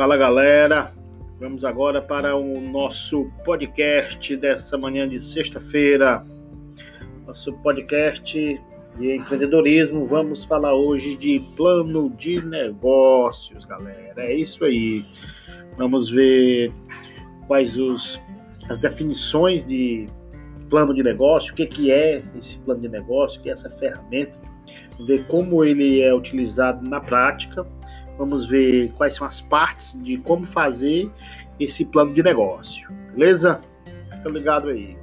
Fala galera, vamos agora para o nosso podcast dessa manhã de sexta-feira. Nosso podcast de empreendedorismo. Vamos falar hoje de plano de negócios, galera. É isso aí. Vamos ver quais os, as definições de plano de negócio, o que, que é esse plano de negócio, o que é essa ferramenta, ver como ele é utilizado na prática Vamos ver quais são as partes de como fazer esse plano de negócio. Beleza? Fica ligado aí.